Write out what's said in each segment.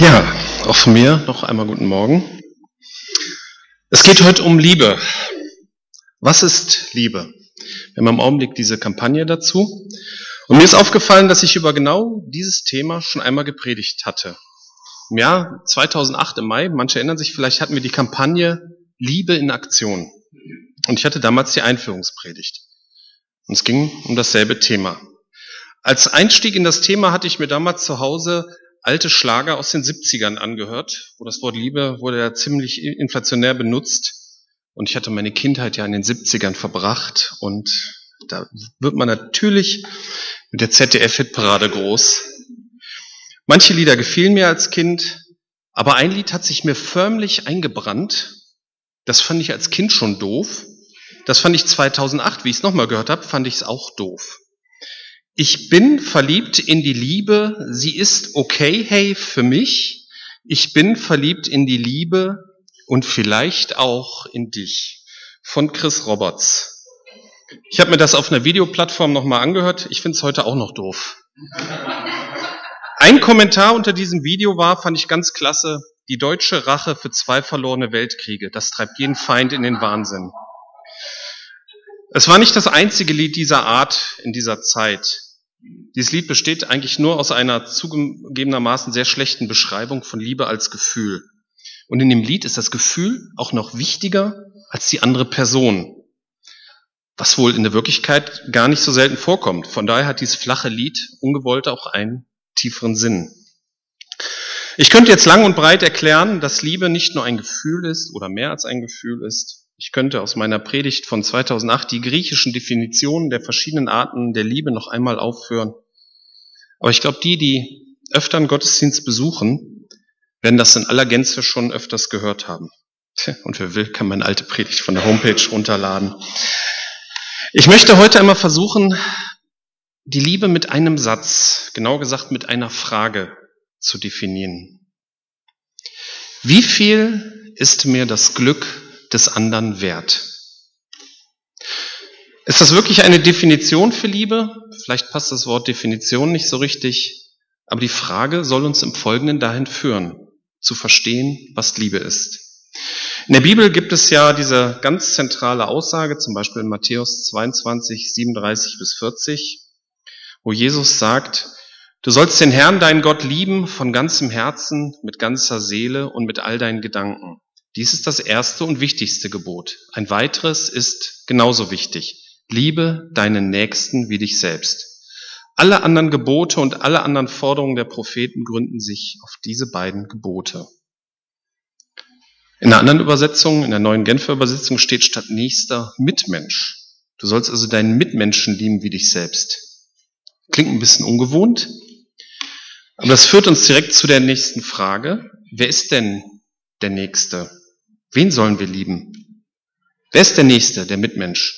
Ja, auch von mir noch einmal guten Morgen. Es geht heute um Liebe. Was ist Liebe? Wir haben im Augenblick diese Kampagne dazu. Und mir ist aufgefallen, dass ich über genau dieses Thema schon einmal gepredigt hatte. Im Jahr 2008 im Mai, manche erinnern sich, vielleicht hatten wir die Kampagne Liebe in Aktion. Und ich hatte damals die Einführungspredigt. Und es ging um dasselbe Thema. Als Einstieg in das Thema hatte ich mir damals zu Hause alte Schlager aus den 70ern angehört, wo das Wort Liebe wurde ja ziemlich inflationär benutzt. Und ich hatte meine Kindheit ja in den 70ern verbracht und da wird man natürlich mit der ZDF-Hitparade groß. Manche Lieder gefielen mir als Kind, aber ein Lied hat sich mir förmlich eingebrannt. Das fand ich als Kind schon doof. Das fand ich 2008, wie ich es nochmal gehört habe, fand ich es auch doof. Ich bin verliebt in die Liebe, sie ist okay, hey, für mich. Ich bin verliebt in die Liebe und vielleicht auch in dich. Von Chris Roberts. Ich habe mir das auf einer Videoplattform nochmal angehört. Ich finde es heute auch noch doof. Ein Kommentar unter diesem Video war, fand ich ganz klasse, die deutsche Rache für zwei verlorene Weltkriege. Das treibt jeden Feind in den Wahnsinn. Es war nicht das einzige Lied dieser Art in dieser Zeit. Dieses Lied besteht eigentlich nur aus einer zugegebenermaßen sehr schlechten Beschreibung von Liebe als Gefühl. Und in dem Lied ist das Gefühl auch noch wichtiger als die andere Person, was wohl in der Wirklichkeit gar nicht so selten vorkommt. Von daher hat dieses flache Lied ungewollt auch einen tieferen Sinn. Ich könnte jetzt lang und breit erklären, dass Liebe nicht nur ein Gefühl ist oder mehr als ein Gefühl ist, ich könnte aus meiner Predigt von 2008 die griechischen Definitionen der verschiedenen Arten der Liebe noch einmal aufführen. Aber ich glaube, die, die öfter einen Gottesdienst besuchen, werden das in aller Gänze schon öfters gehört haben. Und wer will, kann meine alte Predigt von der Homepage runterladen. Ich möchte heute einmal versuchen, die Liebe mit einem Satz, genau gesagt mit einer Frage zu definieren. Wie viel ist mir das Glück des anderen wert. Ist das wirklich eine Definition für Liebe? Vielleicht passt das Wort Definition nicht so richtig, aber die Frage soll uns im Folgenden dahin führen, zu verstehen, was Liebe ist. In der Bibel gibt es ja diese ganz zentrale Aussage, zum Beispiel in Matthäus 22, 37 bis 40, wo Jesus sagt, du sollst den Herrn, deinen Gott, lieben von ganzem Herzen, mit ganzer Seele und mit all deinen Gedanken. Dies ist das erste und wichtigste Gebot. Ein weiteres ist genauso wichtig. Liebe deinen Nächsten wie dich selbst. Alle anderen Gebote und alle anderen Forderungen der Propheten gründen sich auf diese beiden Gebote. In einer anderen Übersetzung, in der neuen Genfer Übersetzung steht statt Nächster Mitmensch. Du sollst also deinen Mitmenschen lieben wie dich selbst. Klingt ein bisschen ungewohnt, aber das führt uns direkt zu der nächsten Frage. Wer ist denn der Nächste? Wen sollen wir lieben? Wer ist der Nächste, der Mitmensch?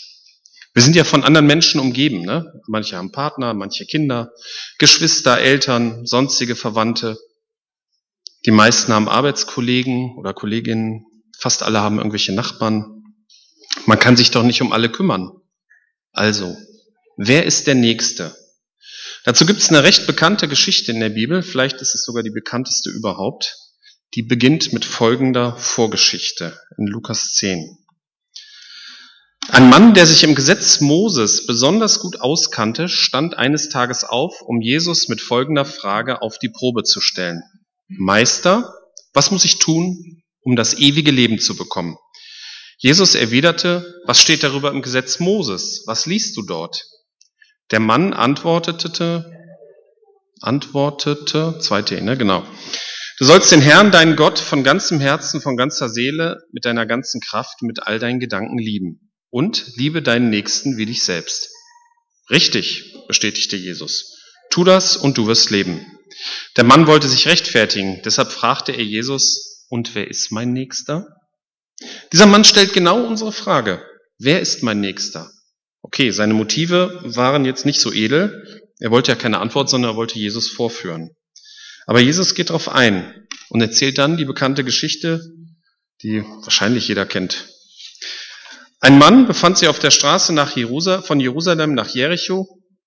Wir sind ja von anderen Menschen umgeben. Ne? Manche haben Partner, manche Kinder, Geschwister, Eltern, sonstige Verwandte. Die meisten haben Arbeitskollegen oder Kolleginnen. Fast alle haben irgendwelche Nachbarn. Man kann sich doch nicht um alle kümmern. Also, wer ist der Nächste? Dazu gibt es eine recht bekannte Geschichte in der Bibel. Vielleicht ist es sogar die bekannteste überhaupt die beginnt mit folgender Vorgeschichte in Lukas 10. Ein Mann, der sich im Gesetz Moses besonders gut auskannte, stand eines Tages auf, um Jesus mit folgender Frage auf die Probe zu stellen. Meister, was muss ich tun, um das ewige Leben zu bekommen? Jesus erwiderte, was steht darüber im Gesetz Moses? Was liest du dort? Der Mann antwortete, antwortete, zweite, ne, genau. Du sollst den Herrn, deinen Gott, von ganzem Herzen, von ganzer Seele, mit deiner ganzen Kraft, mit all deinen Gedanken lieben. Und liebe deinen Nächsten wie dich selbst. Richtig, bestätigte Jesus. Tu das und du wirst leben. Der Mann wollte sich rechtfertigen, deshalb fragte er Jesus, und wer ist mein Nächster? Dieser Mann stellt genau unsere Frage. Wer ist mein Nächster? Okay, seine Motive waren jetzt nicht so edel. Er wollte ja keine Antwort, sondern er wollte Jesus vorführen. Aber Jesus geht darauf ein und erzählt dann die bekannte Geschichte, die wahrscheinlich jeder kennt. Ein Mann befand sich auf der Straße nach Jerusalem, von Jerusalem nach Jericho,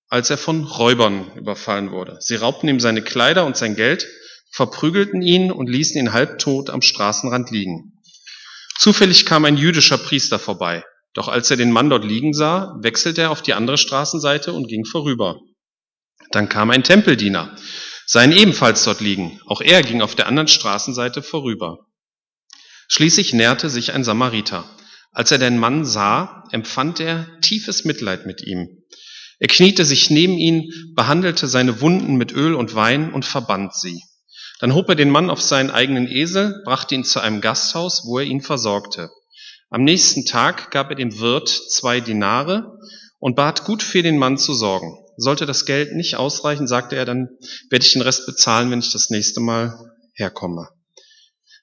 als er von Räubern überfallen wurde. Sie raubten ihm seine Kleider und sein Geld, verprügelten ihn und ließen ihn halbtot am Straßenrand liegen. Zufällig kam ein jüdischer Priester vorbei. Doch als er den Mann dort liegen sah, wechselte er auf die andere Straßenseite und ging vorüber. Dann kam ein Tempeldiener, sah ihn ebenfalls dort liegen. Auch er ging auf der anderen Straßenseite vorüber. Schließlich näherte sich ein Samariter. Als er den Mann sah, empfand er tiefes Mitleid mit ihm. Er kniete sich neben ihn, behandelte seine Wunden mit Öl und Wein und verband sie. Dann hob er den Mann auf seinen eigenen Esel, brachte ihn zu einem Gasthaus, wo er ihn versorgte. Am nächsten Tag gab er dem Wirt zwei Dinare und bat gut für den Mann zu sorgen. Sollte das Geld nicht ausreichen, sagte er, dann werde ich den Rest bezahlen, wenn ich das nächste Mal herkomme.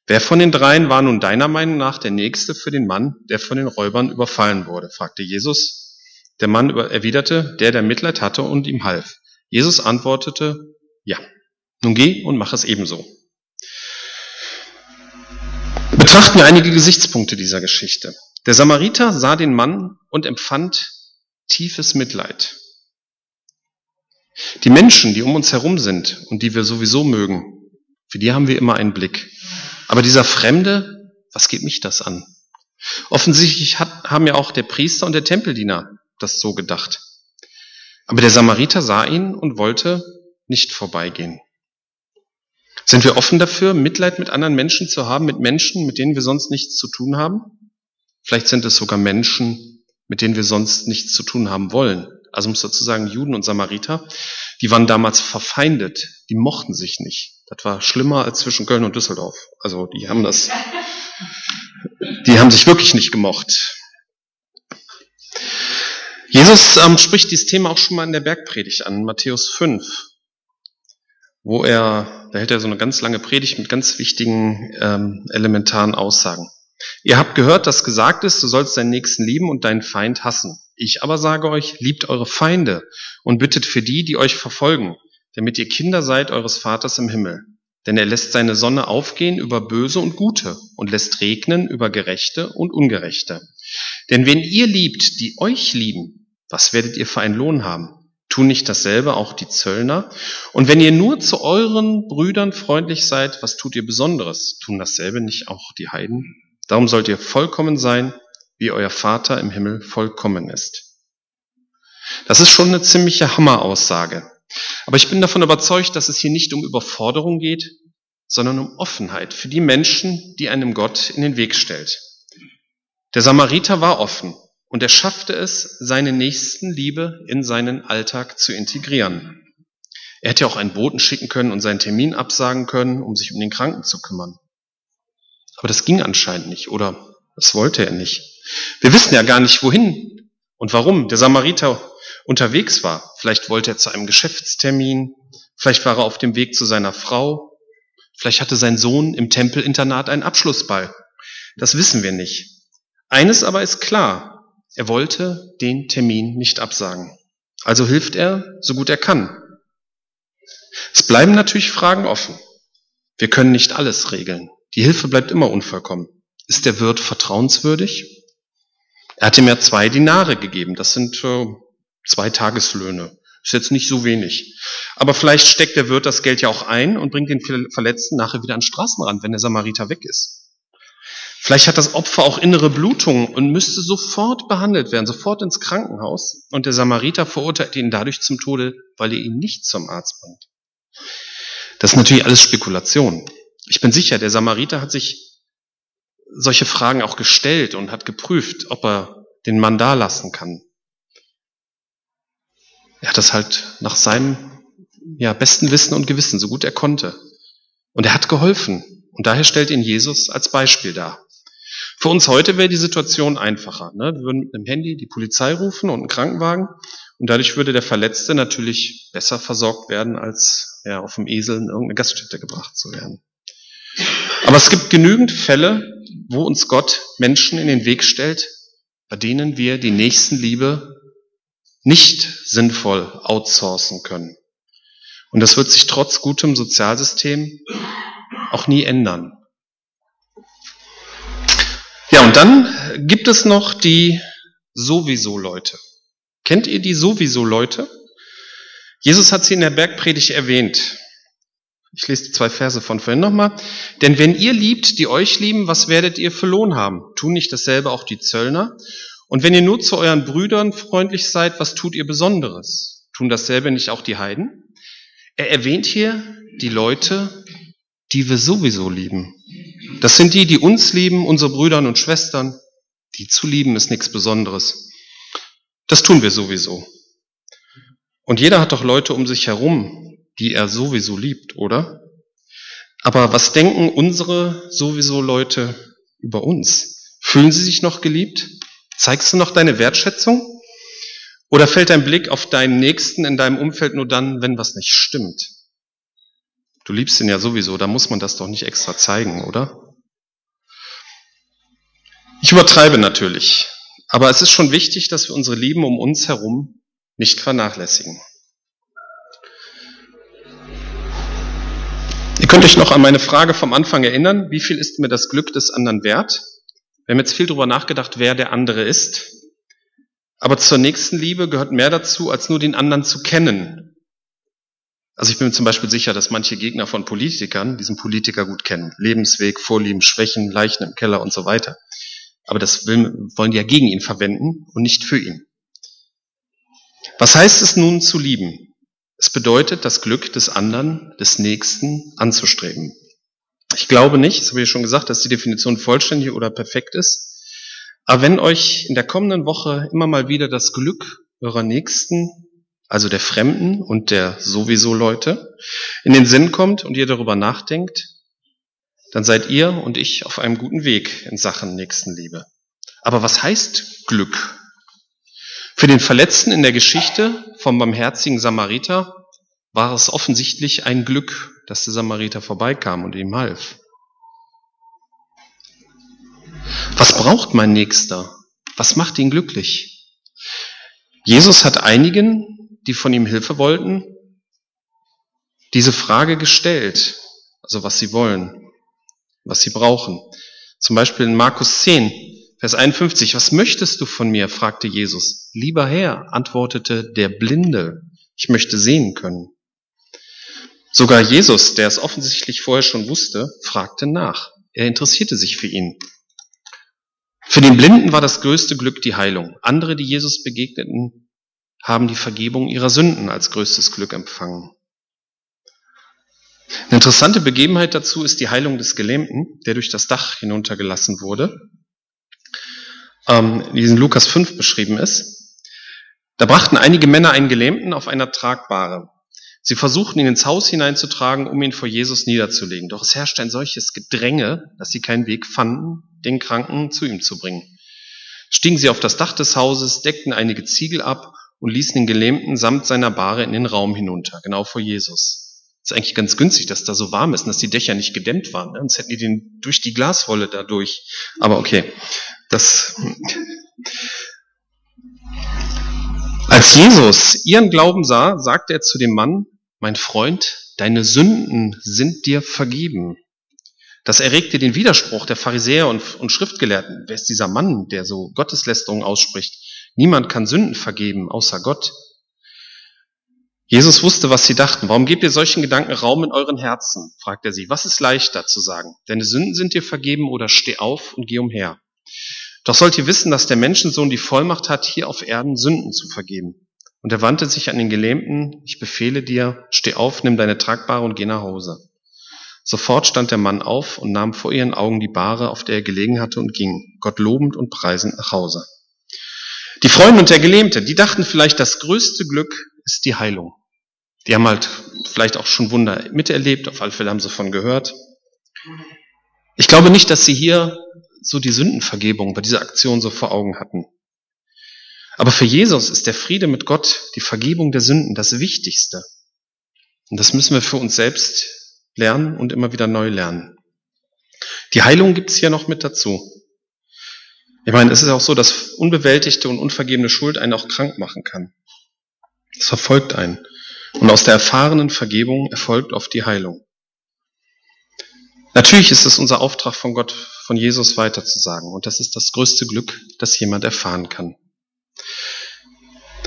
Wer von den dreien war nun deiner Meinung nach der Nächste für den Mann, der von den Räubern überfallen wurde? fragte Jesus. Der Mann erwiderte, der, der Mitleid hatte und ihm half. Jesus antwortete, ja. Nun geh und mach es ebenso. Betrachten wir einige Gesichtspunkte dieser Geschichte. Der Samariter sah den Mann und empfand tiefes Mitleid. Die Menschen, die um uns herum sind und die wir sowieso mögen, für die haben wir immer einen Blick. Aber dieser Fremde, was geht mich das an? Offensichtlich hat, haben ja auch der Priester und der Tempeldiener das so gedacht. Aber der Samariter sah ihn und wollte nicht vorbeigehen. Sind wir offen dafür, Mitleid mit anderen Menschen zu haben, mit Menschen, mit denen wir sonst nichts zu tun haben? Vielleicht sind es sogar Menschen, mit denen wir sonst nichts zu tun haben wollen. Also muss dazu sagen, Juden und Samariter, die waren damals verfeindet, die mochten sich nicht. Das war schlimmer als zwischen Köln und Düsseldorf. Also die haben das, die haben sich wirklich nicht gemocht. Jesus ähm, spricht dieses Thema auch schon mal in der Bergpredigt an, Matthäus 5 wo er, da hält er so eine ganz lange Predigt mit ganz wichtigen ähm, elementaren Aussagen. Ihr habt gehört, dass gesagt ist, du sollst deinen Nächsten lieben und deinen Feind hassen. Ich aber sage euch, liebt eure Feinde und bittet für die, die euch verfolgen, damit ihr Kinder seid eures Vaters im Himmel. Denn er lässt seine Sonne aufgehen über Böse und Gute und lässt regnen über Gerechte und Ungerechte. Denn wenn ihr liebt, die euch lieben, was werdet ihr für einen Lohn haben? Tun nicht dasselbe auch die Zöllner? Und wenn ihr nur zu euren Brüdern freundlich seid, was tut ihr Besonderes? Tun dasselbe nicht auch die Heiden? Darum sollt ihr vollkommen sein, wie euer Vater im Himmel vollkommen ist. Das ist schon eine ziemliche Hammeraussage. Aber ich bin davon überzeugt, dass es hier nicht um Überforderung geht, sondern um Offenheit für die Menschen, die einem Gott in den Weg stellt. Der Samariter war offen. Und er schaffte es, seine Nächstenliebe in seinen Alltag zu integrieren. Er hätte auch einen Boten schicken können und seinen Termin absagen können, um sich um den Kranken zu kümmern. Aber das ging anscheinend nicht oder das wollte er nicht. Wir wissen ja gar nicht, wohin und warum der Samariter unterwegs war. Vielleicht wollte er zu einem Geschäftstermin, vielleicht war er auf dem Weg zu seiner Frau, vielleicht hatte sein Sohn im Tempelinternat einen Abschlussball. Das wissen wir nicht. Eines aber ist klar, er wollte den Termin nicht absagen. Also hilft er, so gut er kann. Es bleiben natürlich Fragen offen. Wir können nicht alles regeln. Die Hilfe bleibt immer unvollkommen. Ist der Wirt vertrauenswürdig? Er hat ihm ja zwei Dinare gegeben. Das sind äh, zwei Tageslöhne. Ist jetzt nicht so wenig. Aber vielleicht steckt der Wirt das Geld ja auch ein und bringt den Verletzten nachher wieder an den Straßenrand, wenn der Samariter weg ist. Vielleicht hat das Opfer auch innere Blutungen und müsste sofort behandelt werden, sofort ins Krankenhaus. Und der Samariter verurteilt ihn dadurch zum Tode, weil er ihn nicht zum Arzt bringt. Das ist natürlich alles Spekulation. Ich bin sicher, der Samariter hat sich solche Fragen auch gestellt und hat geprüft, ob er den Mann da lassen kann. Er hat das halt nach seinem ja, besten Wissen und Gewissen, so gut er konnte. Und er hat geholfen. Und daher stellt ihn Jesus als Beispiel dar. Für uns heute wäre die Situation einfacher. Ne? Wir würden mit einem Handy die Polizei rufen und einen Krankenwagen und dadurch würde der Verletzte natürlich besser versorgt werden, als ja, auf dem Esel in irgendeine Gaststätte gebracht zu werden. Aber es gibt genügend Fälle, wo uns Gott Menschen in den Weg stellt, bei denen wir die Nächstenliebe nicht sinnvoll outsourcen können. Und das wird sich trotz gutem Sozialsystem auch nie ändern. Ja, und dann gibt es noch die sowieso Leute. Kennt ihr die sowieso Leute? Jesus hat sie in der Bergpredigt erwähnt. Ich lese die zwei Verse von vorhin nochmal. Denn wenn ihr liebt, die euch lieben, was werdet ihr für Lohn haben? Tun nicht dasselbe auch die Zöllner? Und wenn ihr nur zu euren Brüdern freundlich seid, was tut ihr Besonderes? Tun dasselbe nicht auch die Heiden? Er erwähnt hier die Leute, die wir sowieso lieben. Das sind die, die uns lieben, unsere Brüder und Schwestern. Die zu lieben ist nichts Besonderes. Das tun wir sowieso. Und jeder hat doch Leute um sich herum, die er sowieso liebt, oder? Aber was denken unsere sowieso Leute über uns? Fühlen sie sich noch geliebt? Zeigst du noch deine Wertschätzung? Oder fällt dein Blick auf deinen Nächsten in deinem Umfeld nur dann, wenn was nicht stimmt? Du liebst ihn ja sowieso, da muss man das doch nicht extra zeigen, oder? Ich übertreibe natürlich, aber es ist schon wichtig, dass wir unsere Lieben um uns herum nicht vernachlässigen. Ihr könnt euch noch an meine Frage vom Anfang erinnern, wie viel ist mir das Glück des anderen wert? Wir haben jetzt viel darüber nachgedacht, wer der andere ist. Aber zur nächsten Liebe gehört mehr dazu, als nur den anderen zu kennen. Also ich bin mir zum Beispiel sicher, dass manche Gegner von Politikern diesen Politiker gut kennen. Lebensweg, Vorlieben, Schwächen, Leichen im Keller und so weiter. Aber das will, wollen die ja gegen ihn verwenden und nicht für ihn. Was heißt es nun zu lieben? Es bedeutet, das Glück des anderen, des Nächsten anzustreben. Ich glaube nicht, das habe ich schon gesagt, dass die Definition vollständig oder perfekt ist. Aber wenn euch in der kommenden Woche immer mal wieder das Glück eurer Nächsten, also der Fremden und der sowieso Leute, in den Sinn kommt und ihr darüber nachdenkt, dann seid ihr und ich auf einem guten Weg in Sachen Nächstenliebe. Aber was heißt Glück? Für den Verletzten in der Geschichte vom barmherzigen Samariter war es offensichtlich ein Glück, dass der Samariter vorbeikam und ihm half. Was braucht mein Nächster? Was macht ihn glücklich? Jesus hat einigen, die von ihm Hilfe wollten, diese Frage gestellt, also was sie wollen, was sie brauchen. Zum Beispiel in Markus 10, Vers 51, was möchtest du von mir? fragte Jesus. Lieber Herr, antwortete der Blinde, ich möchte sehen können. Sogar Jesus, der es offensichtlich vorher schon wusste, fragte nach. Er interessierte sich für ihn. Für den Blinden war das größte Glück die Heilung. Andere, die Jesus begegneten, haben die Vergebung ihrer Sünden als größtes Glück empfangen. Eine interessante Begebenheit dazu ist die Heilung des Gelähmten, der durch das Dach hinuntergelassen wurde ähm, in diesem Lukas 5 beschrieben ist. Da brachten einige Männer einen Gelähmten auf einer Tragbare. Sie versuchten ihn ins Haus hineinzutragen, um ihn vor Jesus niederzulegen. Doch es herrschte ein solches Gedränge, dass sie keinen Weg fanden, den Kranken zu ihm zu bringen. Stiegen sie auf das Dach des Hauses, deckten einige Ziegel ab und ließen den Gelähmten samt seiner Bahre in den Raum hinunter, genau vor Jesus. ist eigentlich ganz günstig, dass da so warm ist und dass die Dächer nicht gedämmt waren. Ne? Sonst hätten die den durch die Glaswolle dadurch. Aber okay. Das, als Jesus ihren Glauben sah, sagte er zu dem Mann, mein Freund, deine Sünden sind dir vergeben. Das erregte den Widerspruch der Pharisäer und, und Schriftgelehrten. Wer ist dieser Mann, der so Gotteslästerungen ausspricht? Niemand kann Sünden vergeben, außer Gott. Jesus wusste, was sie dachten. Warum gebt ihr solchen Gedanken Raum in euren Herzen? fragt er sie. Was ist leichter zu sagen? Deine Sünden sind dir vergeben oder steh auf und geh umher. Doch sollt ihr wissen, dass der Menschensohn die Vollmacht hat, hier auf Erden Sünden zu vergeben. Und er wandte sich an den Gelähmten, ich befehle dir, steh auf, nimm deine Tragbare und geh nach Hause. Sofort stand der Mann auf und nahm vor ihren Augen die Bahre, auf der er gelegen hatte, und ging, Gott lobend und preisend nach Hause. Die Freunde und der Gelähmte, die dachten vielleicht, das größte Glück ist die Heilung. Die haben halt vielleicht auch schon Wunder miterlebt, auf alle Fälle haben sie von gehört. Ich glaube nicht, dass sie hier so die Sündenvergebung bei dieser Aktion so vor Augen hatten. Aber für Jesus ist der Friede mit Gott, die Vergebung der Sünden das Wichtigste. Und das müssen wir für uns selbst lernen und immer wieder neu lernen. Die Heilung gibt's hier noch mit dazu. Ich meine, es ist auch so, dass unbewältigte und unvergebene Schuld einen auch krank machen kann. Es verfolgt einen. Und aus der erfahrenen Vergebung erfolgt oft die Heilung. Natürlich ist es unser Auftrag von Gott, von Jesus weiterzusagen. Und das ist das größte Glück, das jemand erfahren kann.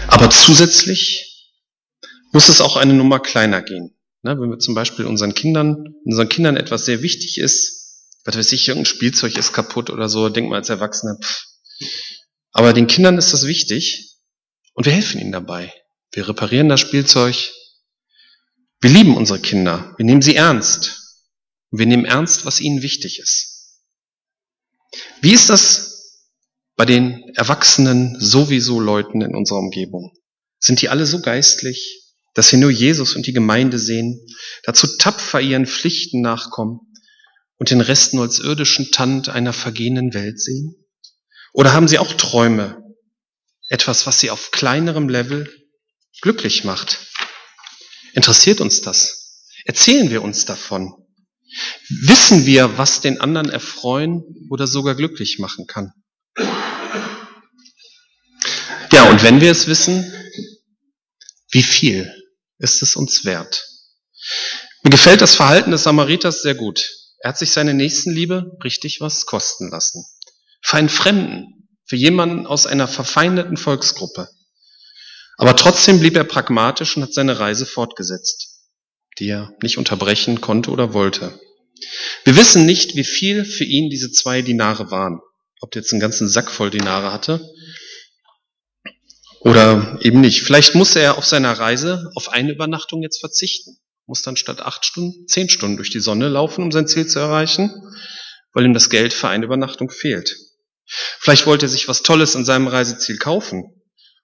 Aber zusätzlich muss es auch eine Nummer kleiner gehen. Ne, wenn wir zum Beispiel unseren Kindern, unseren Kindern etwas sehr wichtig ist, was weiß ich, irgendein Spielzeug ist kaputt oder so, denkt man als Erwachsener, pff. aber den Kindern ist das wichtig und wir helfen ihnen dabei. Wir reparieren das Spielzeug. Wir lieben unsere Kinder. Wir nehmen sie ernst. Wir nehmen ernst, was ihnen wichtig ist. Wie ist das bei den erwachsenen sowieso Leuten in unserer Umgebung? Sind die alle so geistlich, dass sie nur Jesus und die Gemeinde sehen, dazu tapfer ihren Pflichten nachkommen und den Rest nur als irdischen Tand einer vergehenden Welt sehen? Oder haben sie auch Träume, etwas, was sie auf kleinerem Level glücklich macht? Interessiert uns das? Erzählen wir uns davon? Wissen wir, was den anderen erfreuen oder sogar glücklich machen kann? Ja, und wenn wir es wissen, wie viel ist es uns wert? Mir gefällt das Verhalten des Samariters sehr gut. Er hat sich seine Nächstenliebe richtig was kosten lassen. Für einen Fremden, für jemanden aus einer verfeindeten Volksgruppe. Aber trotzdem blieb er pragmatisch und hat seine Reise fortgesetzt, die er nicht unterbrechen konnte oder wollte. Wir wissen nicht, wie viel für ihn diese zwei Dinare waren. Ob er jetzt einen ganzen Sack voll Dinare hatte oder eben nicht. Vielleicht muss er auf seiner Reise auf eine Übernachtung jetzt verzichten. Muss dann statt acht Stunden zehn Stunden durch die Sonne laufen, um sein Ziel zu erreichen, weil ihm das Geld für eine Übernachtung fehlt. Vielleicht wollte er sich was Tolles an seinem Reiseziel kaufen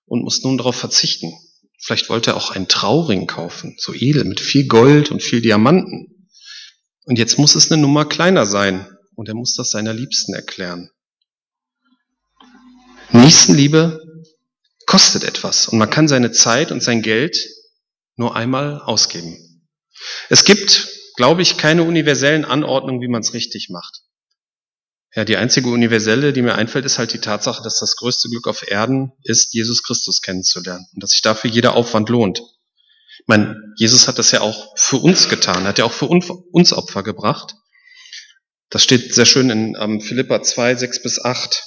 und muss nun darauf verzichten. Vielleicht wollte er auch einen Trauring kaufen, so edel, mit viel Gold und viel Diamanten. Und jetzt muss es eine Nummer kleiner sein und er muss das seiner Liebsten erklären. Nächstenliebe kostet etwas und man kann seine Zeit und sein Geld nur einmal ausgeben. Es gibt, glaube ich, keine universellen Anordnungen, wie man es richtig macht. Ja, die einzige universelle, die mir einfällt, ist halt die Tatsache, dass das größte Glück auf Erden ist, Jesus Christus kennenzulernen und dass sich dafür jeder Aufwand lohnt. Ich meine, Jesus hat das ja auch für uns getan, hat ja auch für uns Opfer gebracht. Das steht sehr schön in ähm, Philippa 2, 6 bis 8.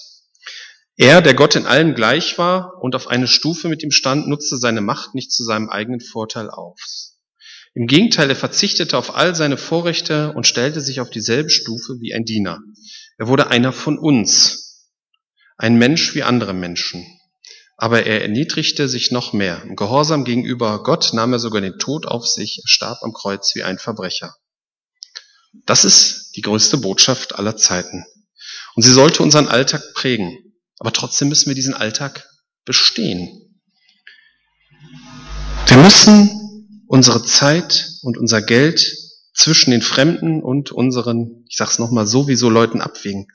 Er, der Gott in allem gleich war und auf eine Stufe mit ihm stand, nutzte seine Macht nicht zu seinem eigenen Vorteil aus. Im Gegenteil, er verzichtete auf all seine Vorrechte und stellte sich auf dieselbe Stufe wie ein Diener. Er wurde einer von uns, ein Mensch wie andere Menschen. Aber er erniedrigte sich noch mehr. Im Gehorsam gegenüber Gott nahm er sogar den Tod auf sich, starb am Kreuz wie ein Verbrecher. Das ist die größte Botschaft aller Zeiten. Und sie sollte unseren Alltag prägen. Aber trotzdem müssen wir diesen Alltag bestehen. Wir müssen unsere Zeit und unser Geld zwischen den Fremden und unseren, ich sag's nochmal, sowieso Leuten abwägen.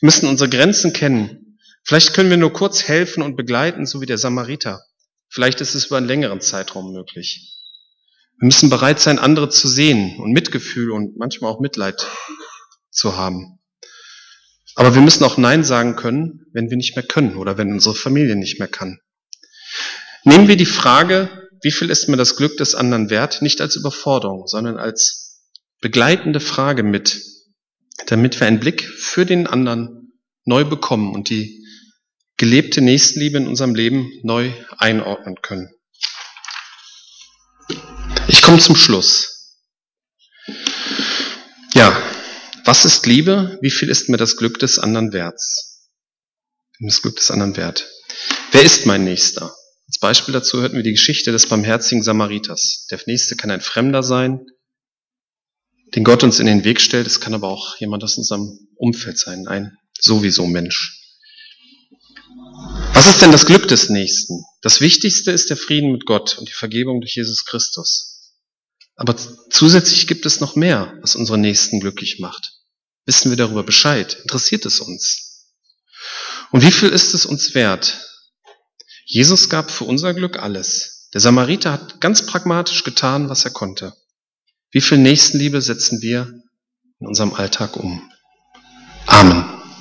Wir müssen unsere Grenzen kennen. Vielleicht können wir nur kurz helfen und begleiten, so wie der Samariter. Vielleicht ist es über einen längeren Zeitraum möglich. Wir müssen bereit sein, andere zu sehen und Mitgefühl und manchmal auch Mitleid zu haben. Aber wir müssen auch Nein sagen können, wenn wir nicht mehr können oder wenn unsere Familie nicht mehr kann. Nehmen wir die Frage, wie viel ist mir das Glück des anderen wert, nicht als Überforderung, sondern als begleitende Frage mit, damit wir einen Blick für den anderen neu bekommen und die gelebte Nächstenliebe in unserem Leben neu einordnen können. Ich komme zum Schluss. Ja, was ist Liebe? Wie viel ist mir das Glück des anderen wert? Das Glück des anderen wert. Wer ist mein Nächster? Als Beispiel dazu hörten wir die Geschichte des barmherzigen Samariters. Der Nächste kann ein Fremder sein, den Gott uns in den Weg stellt. Es kann aber auch jemand aus unserem Umfeld sein, ein sowieso Mensch. Was ist denn das Glück des Nächsten? Das Wichtigste ist der Frieden mit Gott und die Vergebung durch Jesus Christus. Aber zusätzlich gibt es noch mehr, was unsere Nächsten glücklich macht. Wissen wir darüber Bescheid? Interessiert es uns? Und wie viel ist es uns wert? Jesus gab für unser Glück alles. Der Samariter hat ganz pragmatisch getan, was er konnte. Wie viel Nächstenliebe setzen wir in unserem Alltag um? Amen.